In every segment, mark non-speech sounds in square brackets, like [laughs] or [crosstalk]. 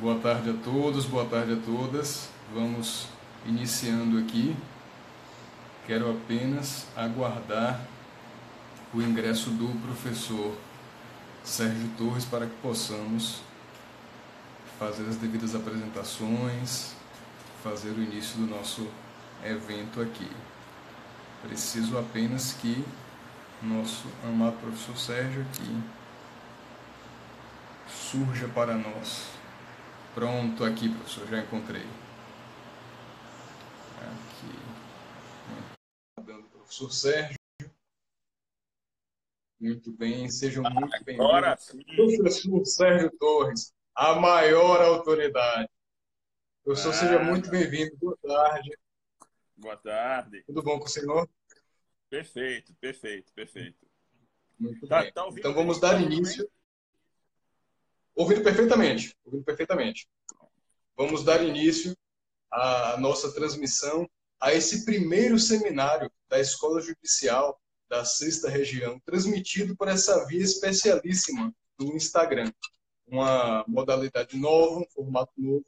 Boa tarde a todos, boa tarde a todas. Vamos iniciando aqui. Quero apenas aguardar o ingresso do professor Sérgio Torres para que possamos fazer as devidas apresentações, fazer o início do nosso evento aqui. Preciso apenas que nosso amado professor Sérgio aqui surja para nós. Pronto, aqui, professor, já encontrei. Aqui. Professor Sérgio. Muito bem, sejam muito bem-vindos. Agora sim. Professor Sérgio Torres, a maior autoridade. Professor, ah, seja muito bem-vindo. Boa tarde. Boa tarde. Tudo bom com o senhor? Perfeito, perfeito, perfeito. Muito tá, bem. Tá então vamos dar início. Ouvindo perfeitamente, ouvindo perfeitamente. Vamos dar início à nossa transmissão a esse primeiro seminário da Escola Judicial da Sexta Região, transmitido por essa via especialíssima do Instagram. Uma modalidade nova, um formato novo,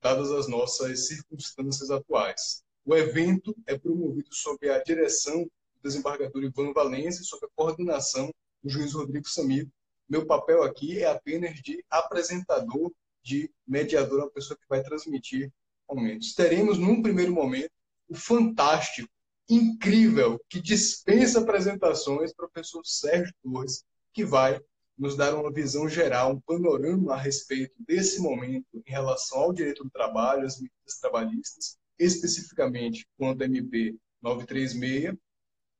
dadas as nossas circunstâncias atuais. O evento é promovido sob a direção do desembargador Ivan Valença e sob a coordenação do juiz Rodrigo Samir, meu papel aqui é apenas de apresentador, de mediador, a pessoa que vai transmitir momentos. Teremos, num primeiro momento, o fantástico, incrível, que dispensa apresentações, professor Sérgio Torres, que vai nos dar uma visão geral, um panorama a respeito desse momento em relação ao direito do trabalho, as medidas trabalhistas, especificamente quanto ao MP 936,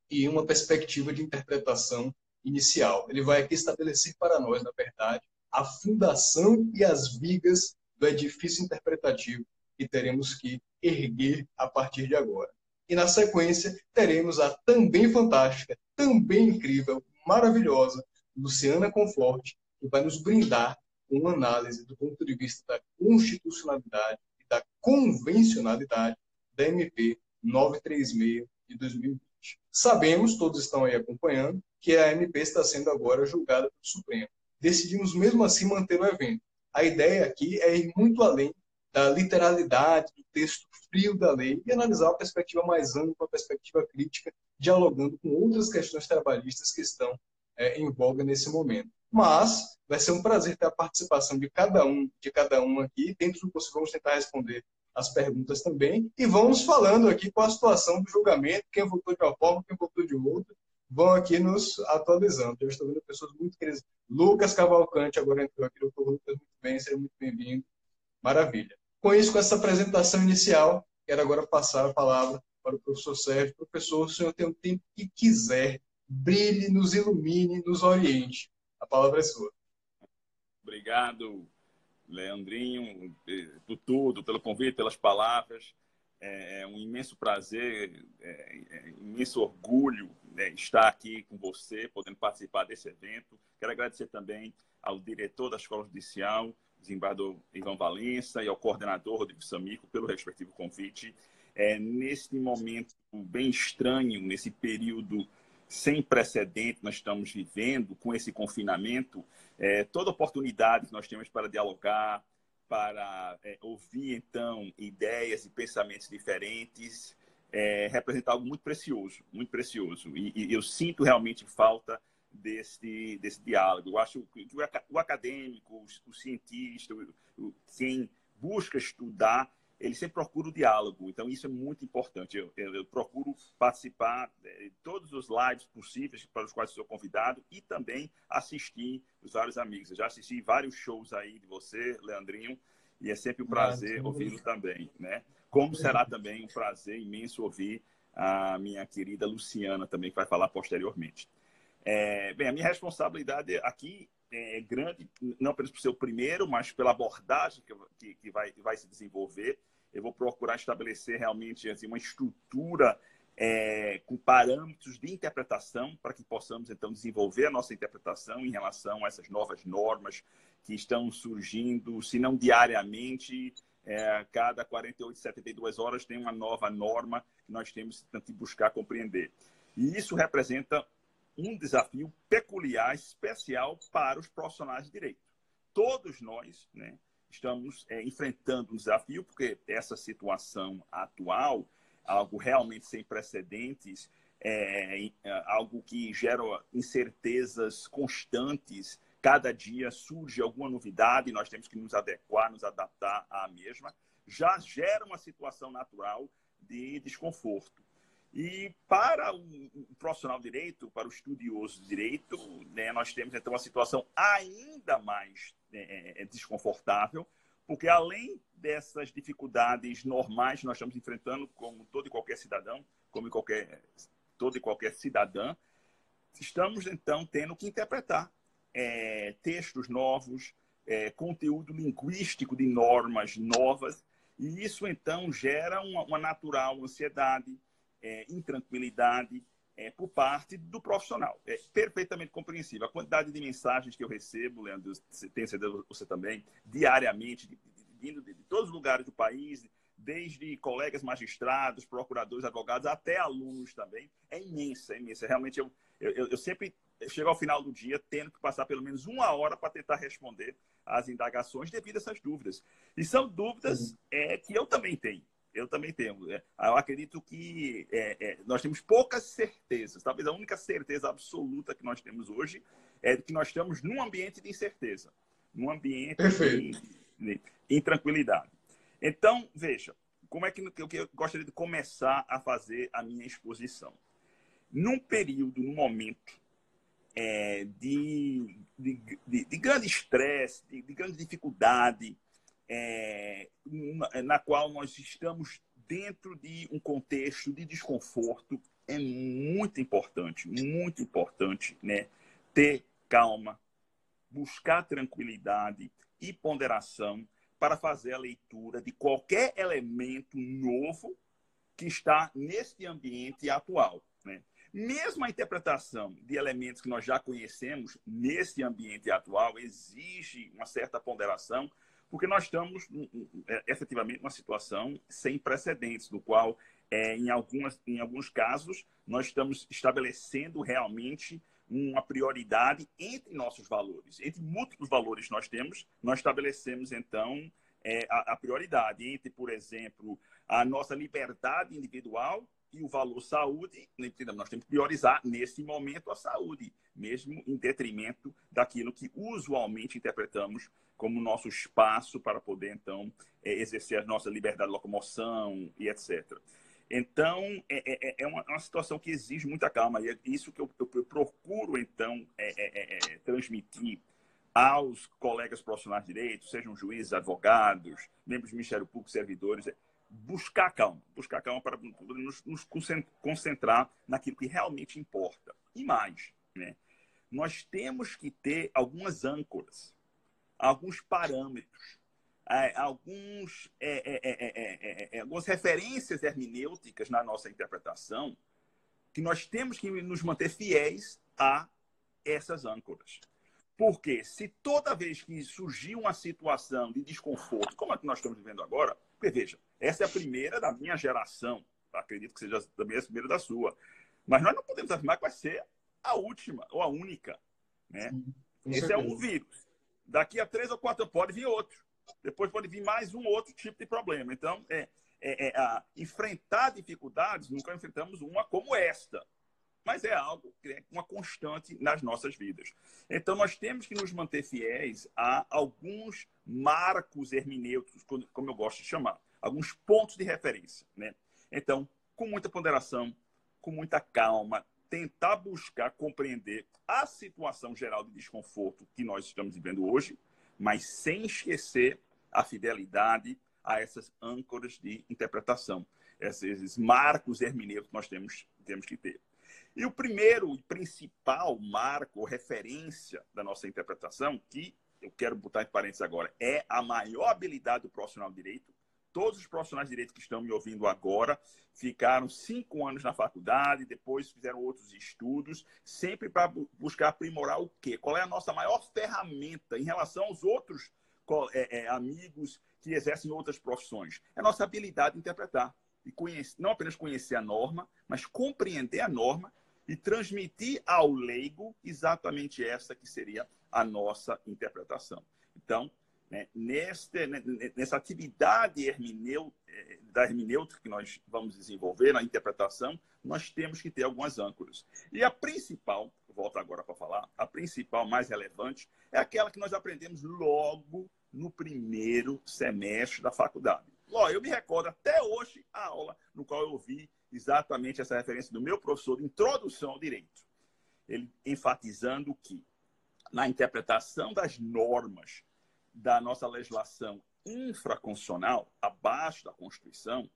e uma perspectiva de interpretação inicial. Ele vai aqui estabelecer para nós, na verdade, a fundação e as vigas do edifício interpretativo que teremos que erguer a partir de agora. E na sequência, teremos a também fantástica, também incrível, maravilhosa Luciana Conforte, que vai nos brindar com uma análise do ponto de vista da constitucionalidade e da convencionalidade da MP 936 de 2020. Sabemos, todos estão aí acompanhando, que a MP está sendo agora julgada pelo Supremo. Decidimos mesmo assim manter o evento. A ideia aqui é ir muito além da literalidade, do texto frio da lei e analisar uma perspectiva mais ampla, uma perspectiva crítica, dialogando com outras questões trabalhistas que estão é, em voga nesse momento. Mas vai ser um prazer ter a participação de cada um, de cada um aqui. Dentro do possível, vamos tentar responder as perguntas também. E vamos falando aqui com a situação do julgamento, quem votou de uma forma, quem votou de outra, vão aqui nos atualizando. Eu estou vendo pessoas muito queridas. Lucas Cavalcante agora entrou aqui, doutor Lucas, muito bem, seja muito bem-vindo. Maravilha. Com isso, com essa apresentação inicial, quero agora passar a palavra para o professor Sérgio. Professor, o senhor tem o tempo que quiser. Brilhe, nos ilumine, nos oriente. A palavra é sua. Obrigado, Leandrinho, por tudo, pelo convite, pelas palavras. É, é um imenso prazer, é, é imenso orgulho né, estar aqui com você, podendo participar desse evento. Quero agradecer também ao diretor da Escola Judicial, desembargador Ivan Valença, e ao coordenador Rodrigo Samico pelo respectivo convite. É, neste momento bem estranho, nesse período sem precedente nós estamos vivendo com esse confinamento, é, toda oportunidade que nós temos para dialogar, para é, ouvir então ideias e pensamentos diferentes, é, representa algo muito precioso, muito precioso. E, e, eu sinto realmente falta desse, desse diálogo. Eu acho que o acadêmico, o, cientista, quem busca estudar, ele sempre procura o diálogo. Então, isso é muito importante. Eu, eu, eu procuro participar é, de todos os lives possíveis para os quais sou convidado e também assistir os vários amigos. Eu já assisti vários shows aí de você, Leandrinho, e é sempre um prazer ouvi-lo também, né? Como será também um prazer imenso ouvir a minha querida Luciana também, que vai falar posteriormente. É, bem, a minha responsabilidade aqui é grande, não apenas por ser o primeiro, mas pela abordagem que, que, que vai, vai se desenvolver eu vou procurar estabelecer realmente assim, uma estrutura é, com parâmetros de interpretação para que possamos então desenvolver a nossa interpretação em relação a essas novas normas que estão surgindo, se não diariamente, é, cada 48, 72 horas tem uma nova norma que nós temos que buscar compreender. E isso representa um desafio peculiar, especial para os profissionais de direito. Todos nós, né, estamos é, enfrentando um desafio, porque essa situação atual, algo realmente sem precedentes, é, é algo que gera incertezas constantes. Cada dia surge alguma novidade, nós temos que nos adequar, nos adaptar à mesma. Já gera uma situação natural de desconforto. E para o profissional de direito, para o estudioso de direito, né, nós temos então uma situação ainda mais é, é, desconfortável, porque além dessas dificuldades normais que nós estamos enfrentando, como todo e qualquer cidadão, como qualquer, todo e qualquer cidadã, estamos então tendo que interpretar é, textos novos, é, conteúdo linguístico de normas novas, e isso então gera uma, uma natural ansiedade, é, intranquilidade é, por parte do profissional. É perfeitamente compreensível. A quantidade de mensagens que eu recebo, Leandro, você tem certeza você também, diariamente, vindo de, de, de, todos os lugares do país, desde colegas magistrados, procuradores, advogados, até alunos também, é imensa, é imensa. Realmente, eu, eu, eu sempre chego ao final do dia tendo que passar pelo menos uma hora para tentar responder às indagações devido a essas dúvidas. E são dúvidas é, que eu também tenho eu também tenho. É, eu acredito que é, é, nós temos poucas certezas. Talvez a única certeza absoluta que nós temos hoje é que nós estamos num ambiente de incerteza, num ambiente de, de intranquilidade. Então, veja, como é que eu, eu gostaria de começar a fazer a minha exposição? Num período, num momento é, de, de, de, de, grande estresse, de, de grande dificuldade, é, na qual nós estamos dentro de um contexto de desconforto, é muito importante, muito importante, né? Ter calma, buscar tranquilidade e ponderação para fazer a leitura de qualquer elemento novo que está neste ambiente atual. Né? Mesmo a interpretação de elementos que nós já conhecemos nesse ambiente atual exige uma certa ponderação, porque nós estamos é, efetivamente numa situação sem precedentes, no qual, é, em, algumas, em alguns casos, nós estamos estabelecendo realmente uma prioridade entre nossos valores. Entre múltiplos valores que nós temos, nós estabelecemos, então, é, a, a prioridade entre, por exemplo, a nossa liberdade individual e o valor saúde, nós temos que priorizar nesse momento a saúde, mesmo em detrimento daquilo que usualmente interpretamos como nosso espaço para poder, então, é, exercer a nossa liberdade de locomoção e etc. Então, é, é, é uma, situação que exige muita calma, e é isso que eu, eu, eu procuro, então, é, é, é, transmitir aos colegas profissionais de direito, sejam juízes, advogados, membros do Ministério Público, servidores, buscar calma, buscar calma para nos, nos concentrar naquilo que realmente importa. E mais, né? nós temos que ter algumas âncoras, alguns parâmetros, é, alguns, é é é, é, é, algumas referências hermenêuticas na nossa interpretação que nós temos que nos manter fiéis a essas âncoras. Porque se toda vez que surgir uma situação de desconforto, como a que nós estamos vivendo agora, porque veja, essa é a primeira da minha geração, acredito que seja também a primeira da sua, mas nós não podemos afirmar que vai ser a última ou a única. Né? Sim, Esse certeza. é um vírus. Daqui a três ou quatro pode vir outro. Depois pode vir mais um outro tipo de problema. Então, é, é, é a, enfrentar dificuldades, nunca enfrentamos uma como esta mas é algo que é uma constante nas nossas vidas. Então, nós temos que nos manter fiéis a alguns marcos hermenêuticos, como eu gosto de chamar, alguns pontos de referência. Né? Então, com muita ponderação, com muita calma, tentar buscar compreender a situação geral de desconforto que nós estamos vivendo hoje, mas sem esquecer a fidelidade a essas âncoras de interpretação, esses marcos hermenêuticos que nós temos, temos que ter. E o primeiro e principal marco, referência da nossa interpretação, que eu quero botar em parênteses agora, é a maior habilidade do profissional de direito. Todos os profissionais de direito que estão me ouvindo agora ficaram cinco anos na faculdade, depois fizeram outros estudos, sempre para buscar aprimorar o quê? Qual é a nossa maior ferramenta em relação aos outros é, é, amigos que exercem outras profissões? É nossa habilidade de interpretar. E conhecer, não apenas conhecer a norma, mas compreender a norma e transmitir ao leigo exatamente essa que seria a nossa interpretação. Então, né, neste, né, nessa atividade hermeneu, eh, da hermenêutica que nós vamos desenvolver na interpretação, nós temos que ter algumas âncoras. E a principal, volto agora para falar, a principal, mais relevante, é aquela que nós aprendemos logo no primeiro semestre da faculdade. Ló, eu me recordo até hoje a aula no qual eu ouvi exatamente essa referência do meu professor de introdução ao direito. Ele enfatizando que na interpretação das normas da nossa legislação infraconstitucional, abaixo da Constituição,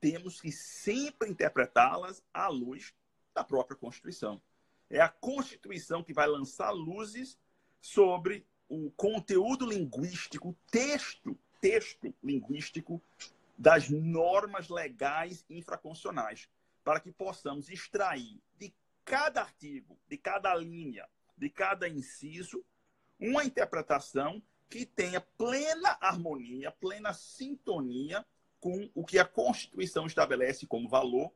temos que sempre interpretá-las à luz da própria Constituição. É a Constituição que vai lançar luzes sobre o conteúdo linguístico, texto, texto linguístico das normas legais infraconstitucionais, para que possamos extrair de cada artigo, de cada linha, de cada inciso, uma interpretação que tenha plena harmonia, plena sintonia com o que a Constituição estabelece como valor,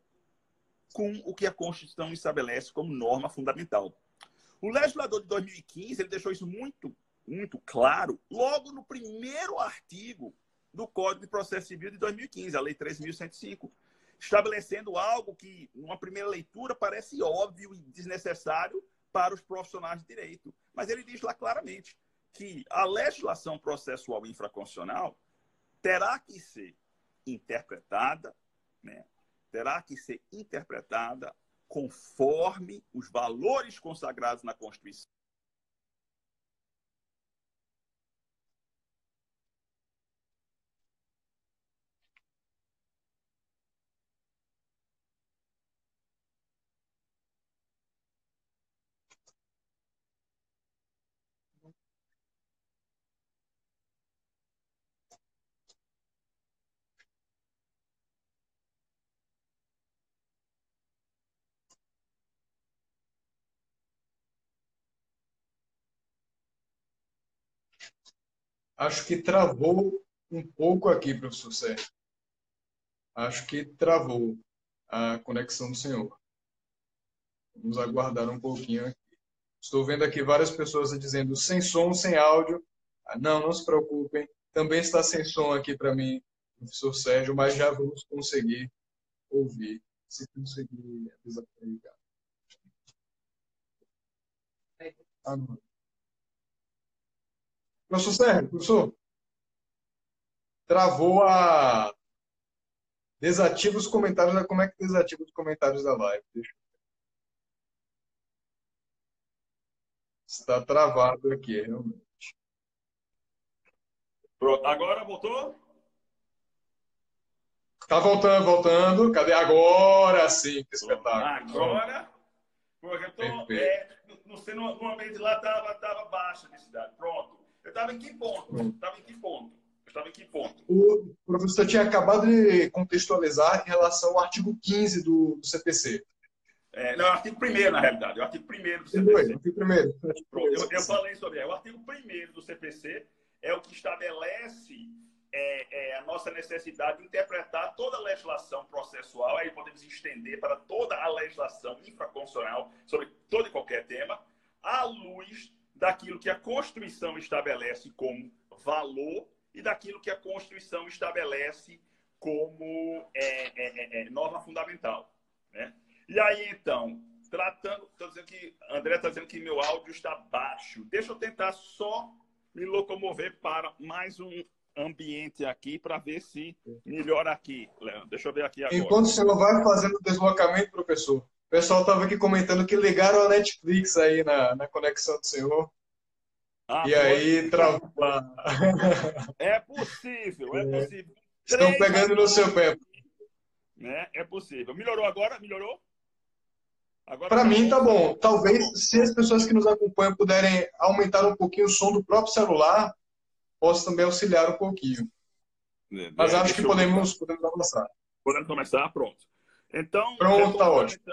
com o que a Constituição estabelece como norma fundamental. O legislador de 2015 ele deixou isso muito, muito claro logo no primeiro artigo do Código de Processo Civil de 2015, a Lei 3.105, estabelecendo algo que, numa primeira leitura, parece óbvio e desnecessário para os profissionais de direito. Mas ele diz lá claramente: que a legislação processual infraconstitucional terá que ser interpretada, né? terá que ser interpretada conforme os valores consagrados na Constituição Acho que travou um pouco aqui, professor Sérgio. Acho que travou a conexão do senhor. Vamos aguardar um pouquinho aqui. Estou vendo aqui várias pessoas dizendo sem som, sem áudio. Ah, não, não se preocupem. Também está sem som aqui para mim, professor Sérgio, mas já vamos conseguir ouvir, se conseguir desacreditar. Ah, não. Professor Sérgio, professor, travou a. Desativa os comentários. Como é que desativa os comentários da live? Deixa eu Está travado aqui, realmente. Pronto, agora voltou? Está voltando, voltando. Cadê agora sim? Que espetáculo. Agora, porque eu tô, é, no, no, no ambiente lá estava tava baixa a densidade. Pronto. Eu estava em que ponto? Estava em que ponto? Eu estava em que ponto? O professor tinha acabado de contextualizar em relação ao artigo 15 do, do CPC. É, não, é o artigo 1 na realidade. É o artigo 1 do CPC. Artigo 1 eu, eu, falei sobre ele. O artigo 1 do CPC é o que estabelece é, é, a nossa necessidade de interpretar toda a legislação processual, aí podemos estender para toda a legislação infraconstitucional sobre todo e qualquer tema, à luz daquilo que a Constituição estabelece como valor e daquilo que a Constituição estabelece como é, é, é, é norma fundamental. Né? E aí, então, tratando. Estou dizendo que. André está dizendo que meu áudio está baixo. Deixa eu tentar só me locomover para mais um ambiente aqui para ver se melhora aqui, Leandro. Deixa eu ver aqui agora. Enquanto o senhor vai fazendo deslocamento, professor, o pessoal estava aqui comentando que ligaram a Netflix aí na, na conexão do senhor. Ah, e aí travou. É possível, é, [laughs] é. possível. Estão pegando no seu pé. Né? É possível. Melhorou agora? Melhorou? Para tá mim tá bom. Talvez se as pessoas que nos acompanham puderem aumentar um pouquinho o som do próprio celular, possa também auxiliar um pouquinho. É, Mas acho que podemos, podemos avançar. Podemos começar? Pronto. Então. Pronto, tá ótimo.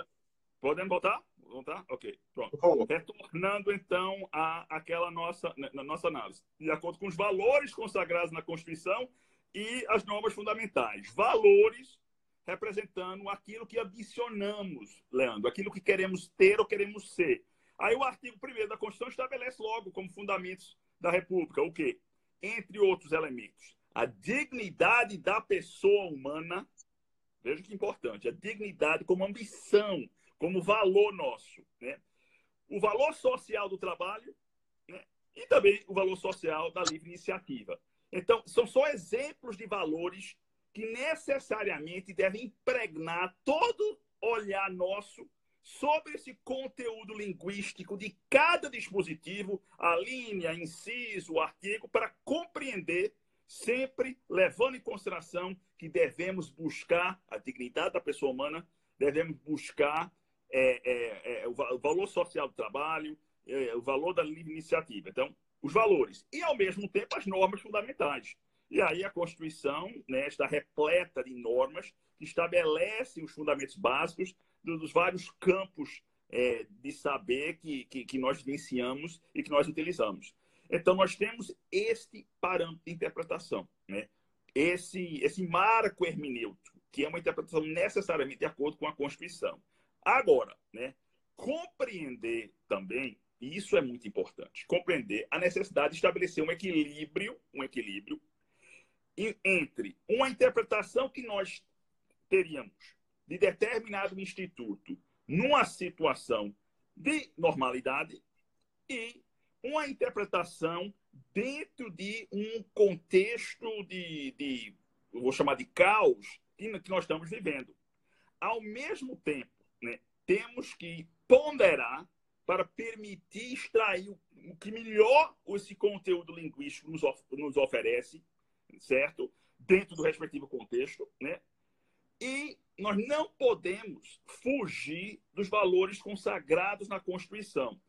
Podemos voltar? Voltar? Ok, pronto. Retornando então a aquela nossa, né, na nossa análise. De acordo com os valores consagrados na Constituição e as normas fundamentais. Valores representando aquilo que adicionamos, Leandro, aquilo que queremos ter ou queremos ser. Aí o artigo 1 da Constituição estabelece logo como fundamentos da República o quê? entre outros elementos, a dignidade da pessoa humana, veja que importante, a dignidade como ambição, como valor nosso, né? o valor social do trabalho né? e também o valor social da livre iniciativa. Então, são só exemplos de valores que necessariamente devem impregnar todo olhar nosso sobre esse conteúdo linguístico de cada dispositivo, a linha, inciso, artigo, para compreender, sempre levando em consideração que devemos buscar a dignidade da pessoa humana, devemos buscar é, é, é, o valor social do trabalho, é, o valor da livre iniciativa. Então, os valores. E, ao mesmo tempo, as normas fundamentais. E aí a Constituição né, está repleta de normas que estabelecem os fundamentos básicos dos vários campos é, de saber que, que, que, nós vivenciamos e que nós utilizamos. Então, nós temos este parâmetro de interpretação, né? esse, esse marco hermenêutico, que é uma interpretação necessariamente de acordo com a Constituição. Agora, né, compreender também, e isso é muito importante, compreender a necessidade de estabelecer um equilíbrio, um equilíbrio entre uma interpretação que nós teríamos de determinado instituto numa situação de normalidade e uma interpretação dentro de um contexto de, de vou chamar de caos que, que nós estamos vivendo. Ao mesmo tempo, né, temos que ponderar para permitir extrair o, que melhor esse conteúdo linguístico nos, of, nos oferece, certo? Dentro do respectivo contexto, né? E nós não podemos fugir dos valores consagrados na Constituição.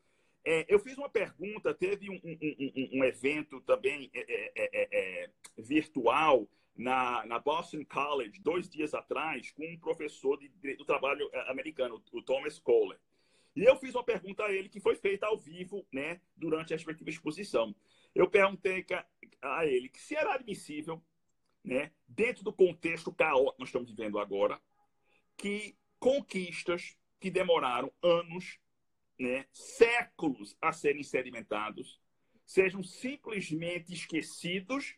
É, eu fiz uma pergunta, teve um, um, um, um evento também é, é, é, é, virtual na, na, Boston College, dois dias atrás, com um professor de, do trabalho americano, o Thomas Kohler. E eu fiz uma pergunta a ele que foi feita ao vivo, né, durante a respectiva exposição. Eu perguntei a ele que se era admissível, né, dentro do contexto caótico que nós estamos vivendo agora, que conquistas que demoraram anos, né, séculos a serem sedimentados, sejam simplesmente esquecidos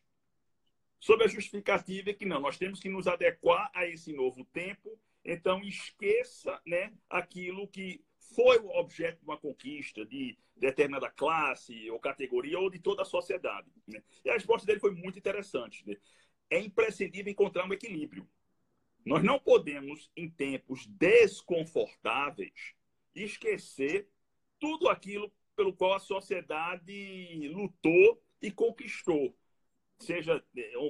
sob a justificativa que não, nós temos que nos adequar a esse novo tempo, então esqueça né, aquilo que foi o objeto de uma conquista de determinada classe ou categoria ou de toda a sociedade. Né? E a resposta dele foi muito interessante. Né? É imprescindível encontrar um equilíbrio nós não podemos, em tempos desconfortáveis, esquecer tudo aquilo pelo qual a sociedade lutou e conquistou. Seja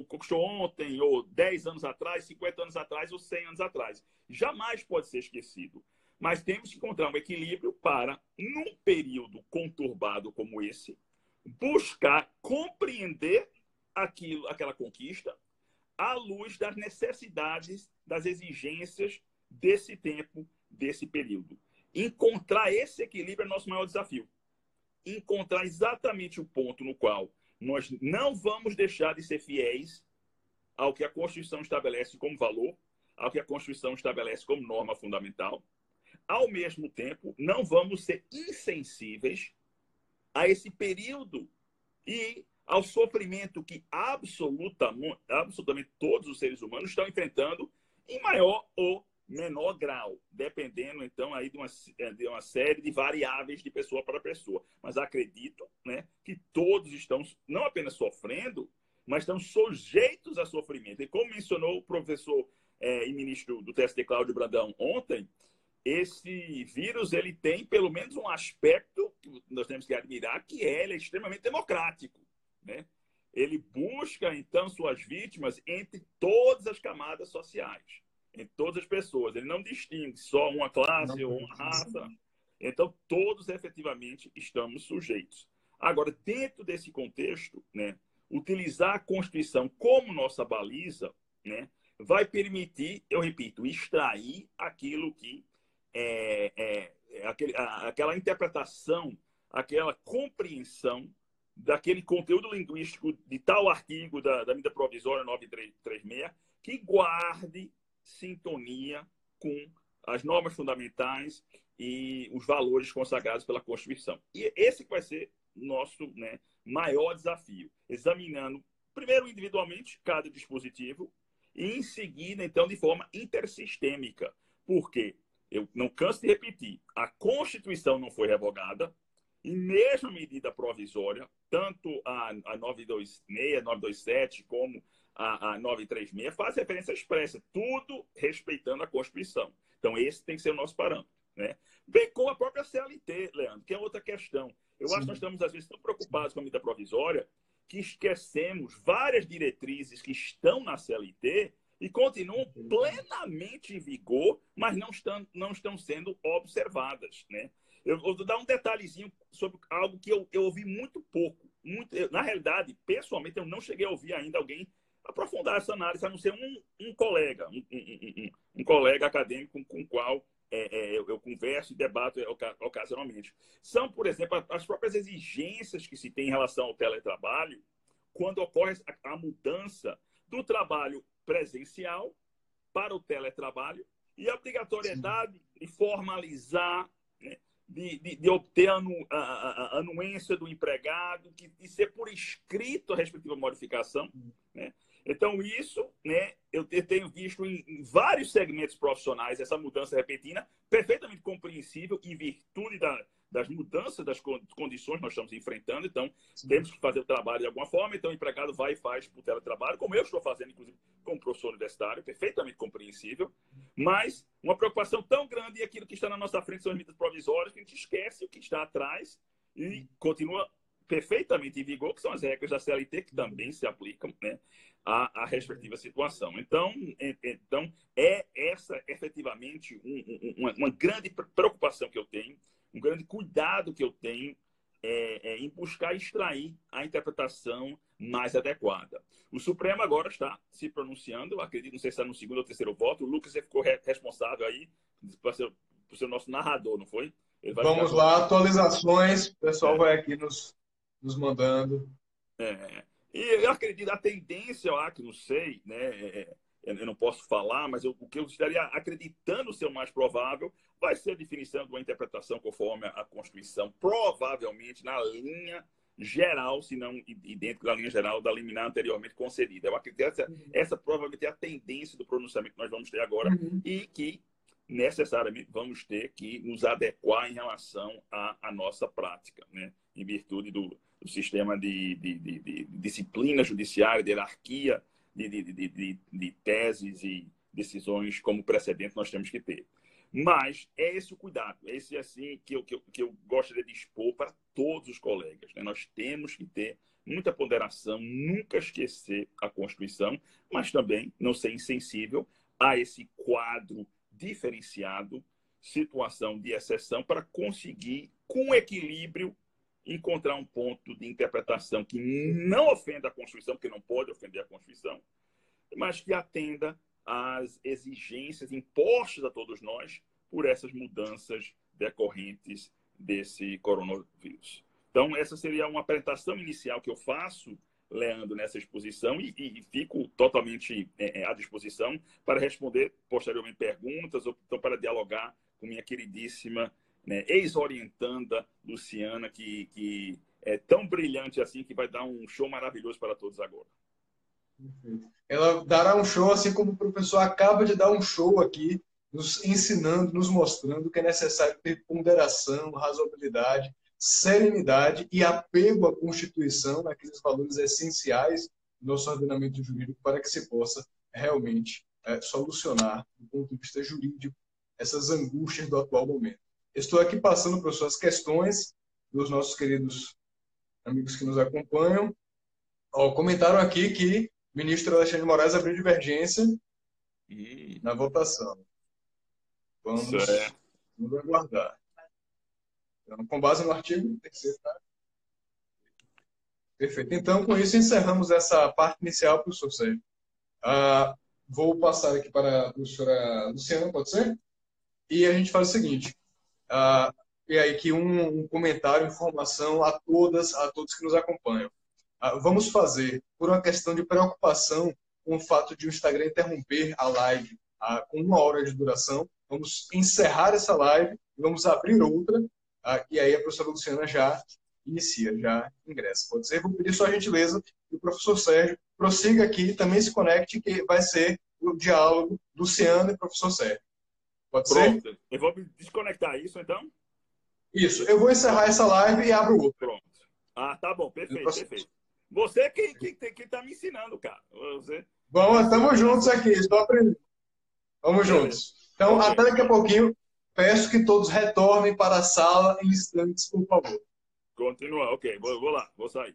conquistou ontem, ou 10 anos atrás, 50 anos atrás, ou 100 anos atrás. Jamais pode ser esquecido. Mas temos que encontrar um equilíbrio para, num período conturbado como esse, buscar compreender aquilo, aquela conquista à luz das necessidades das exigências desse tempo, desse período. Encontrar esse equilíbrio é nosso maior desafio. Encontrar exatamente o ponto no qual nós não vamos deixar de ser fiéis ao que a Constituição estabelece como valor, ao que a Constituição estabelece como norma fundamental. Ao mesmo tempo, não vamos ser insensíveis a esse período e ao sofrimento que absolutamente, absolutamente todos os seres humanos estão enfrentando em maior ou menor grau, dependendo então aí de uma, é, de uma série de variáveis de pessoa para pessoa. Mas acredito né, que todos estão não apenas sofrendo, mas estão sujeitos a sofrimento. E como mencionou o professor é, e ministro do TST, Cláudio Brandão, ontem, esse vírus ele tem pelo menos um aspecto que nós temos que admirar, que é, ele é extremamente democrático. Né? ele busca, então, suas vítimas entre todas as camadas sociais, em todas as pessoas. Ele não distingue só uma classe não, ou uma raça. Então, todos efetivamente estamos sujeitos. Agora, dentro desse contexto, né, utilizar a Constituição como nossa baliza né, vai permitir, eu repito, extrair aquilo que é, é, é aquele, a, aquela interpretação, aquela compreensão daquele conteúdo linguístico de tal artigo da, da medida provisória 936 que guarde sintonia com as normas fundamentais e os valores consagrados pela Constituição. E esse vai ser nosso, né, maior desafio, examinando primeiro individualmente cada dispositivo e em seguida, então, de forma intersistêmica. Por quê? Eu não canso de repetir, a Constituição não foi revogada, e mesmo medida provisória, tanto a, a 926, 927, como a, a 936, faz referência expressa, tudo respeitando a Constituição. Então, esse tem que ser o nosso parâmetro. Né? Bem como a própria CLT, Leandro, que é outra questão. Eu Sim. acho que nós estamos, às vezes, tão preocupados com a medida provisória que esquecemos várias diretrizes que estão na CLT e continuam plenamente em vigor, mas não estão, não estão sendo observadas. Né? Eu vou dar um detalhezinho sobre algo que eu, eu ouvi muito pouco. Muito, eu, na realidade, pessoalmente, eu não cheguei a ouvir ainda alguém aprofundar essa análise, a não ser um, um colega, um, um, um, colega acadêmico com o qual é, é, eu, eu, converso e debato ocasionalmente. São, por exemplo, as próprias exigências que se tem em relação ao teletrabalho, quando ocorre a, a mudança do trabalho presencial para o teletrabalho e a obrigatoriedade Sim. de formalizar, né, de, de, de, obter a, a, a, anuência do empregado, que, de ser por escrito a respectiva modificação. Né? Então, isso, né, eu tenho visto em, vários segmentos profissionais essa mudança repentina, perfeitamente compreensível em virtude da, das mudanças das condições que nós estamos enfrentando. Então, Sim. temos que fazer o trabalho de alguma forma. Então, o empregado vai e faz o teletrabalho, como eu estou fazendo, inclusive, como professor universitário, perfeitamente compreensível. Mas uma preocupação tão grande e aquilo que está na nossa frente são as medidas provisórias, que a gente esquece o que está atrás e continua perfeitamente em vigor, que são as regras da CLT, que também se aplicam né, à, à respectiva situação. Então, então, é essa efetivamente um, uma, uma, grande preocupação que eu tenho, um grande cuidado que eu tenho é, é, em buscar extrair a interpretação mais adequada. O Supremo agora está se pronunciando, acredito, não sei se está no segundo ou terceiro voto, o Lucas ficou responsável aí por ser, por ser o nosso narrador, não foi? Vamos lá, atualizações, o pessoal é. vai aqui nos nos mandando. É, e eu acredito, a tendência, eu acho, não sei, né? É, é, eu não posso falar, mas eu, o que eu estaria acreditando ser o mais provável vai ser a definição de uma interpretação conforme a Constituição, provavelmente na linha geral, se não idêntico da linha geral da liminar anteriormente concedida. Eu acredito que essa, uhum. essa provavelmente é a tendência do pronunciamento que nós vamos ter agora uhum. e que necessariamente vamos ter que nos adequar em relação à, à nossa prática, né? em virtude do, sistema de, de, de, de, disciplina judiciária, de hierarquia de, teses e decisões como precedente nós temos que ter. Mas é esse o cuidado, é esse assim que eu, que eu, que eu gostaria de expor para todos os colegas. Né? Nós temos que ter muita ponderação, nunca esquecer a Constituição, mas também não ser insensível a esse quadro diferenciado, situação de exceção, para conseguir, com equilíbrio, encontrar um ponto de interpretação que não ofenda a Constituição, porque não pode ofender a Constituição, mas que atenda às exigências impostas a todos nós por essas mudanças decorrentes desse coronavírus. Então, essa seria uma apresentação inicial que eu faço, Leandro, nessa exposição e, e fico totalmente é, é, à disposição para responder posteriormente perguntas ou então para dialogar com minha queridíssima né, ex-orientanda Luciana, que, que é tão brilhante assim que vai dar um show maravilhoso para todos agora. Ela dará um show assim como o professor acaba de dar um show aqui, nos ensinando, nos mostrando que é necessário ter ponderação, razoabilidade, serenidade e apego à Constituição, aqueles valores essenciais do nosso ordenamento jurídico, para que se possa realmente é, solucionar, do ponto de vista jurídico, essas angústias do atual momento. Estou aqui passando por suas questões dos nossos queridos amigos que nos acompanham. Ó, comentaram aqui que o ministro Alexandre de Moraes abriu divergência e... na votação. Vamos, vamos aguardar. Então, com base no artigo, tem que ser, tá? Perfeito. Então, com isso, encerramos essa parte inicial, professor Sérgio. Ah, vou passar aqui para a professora Luciana, pode ser? E a gente faz o seguinte: Uh, e aí que um, um, comentário, informação a todas, a todos que nos acompanham. Uh, vamos fazer, por uma questão de preocupação com o fato de o Instagram interromper a live uh, com uma hora de duração, vamos encerrar essa live e vamos abrir outra. e aí a professora Luciana já inicia, já ingressa. Pode ser? Vou pedir só a gentileza que o professor Sérgio prossiga aqui, também se conecte, que vai ser o diálogo Luciano e professor Sérgio. Pode Pronto. ser? Eu vou desconectar isso, então? Isso. Eu vou encerrar essa live e abro outro. Pronto. Ah, tá bom. Perfeito, perfeito. Você que, que, que tá me ensinando, cara. Você... Bom, estamos juntos aqui. Estou aprendendo. Vamos juntos. Então, até daqui a pouquinho. Peço que todos retornem para a sala em instantes, por favor. Continua, ok. Vou, vou lá, vou sair.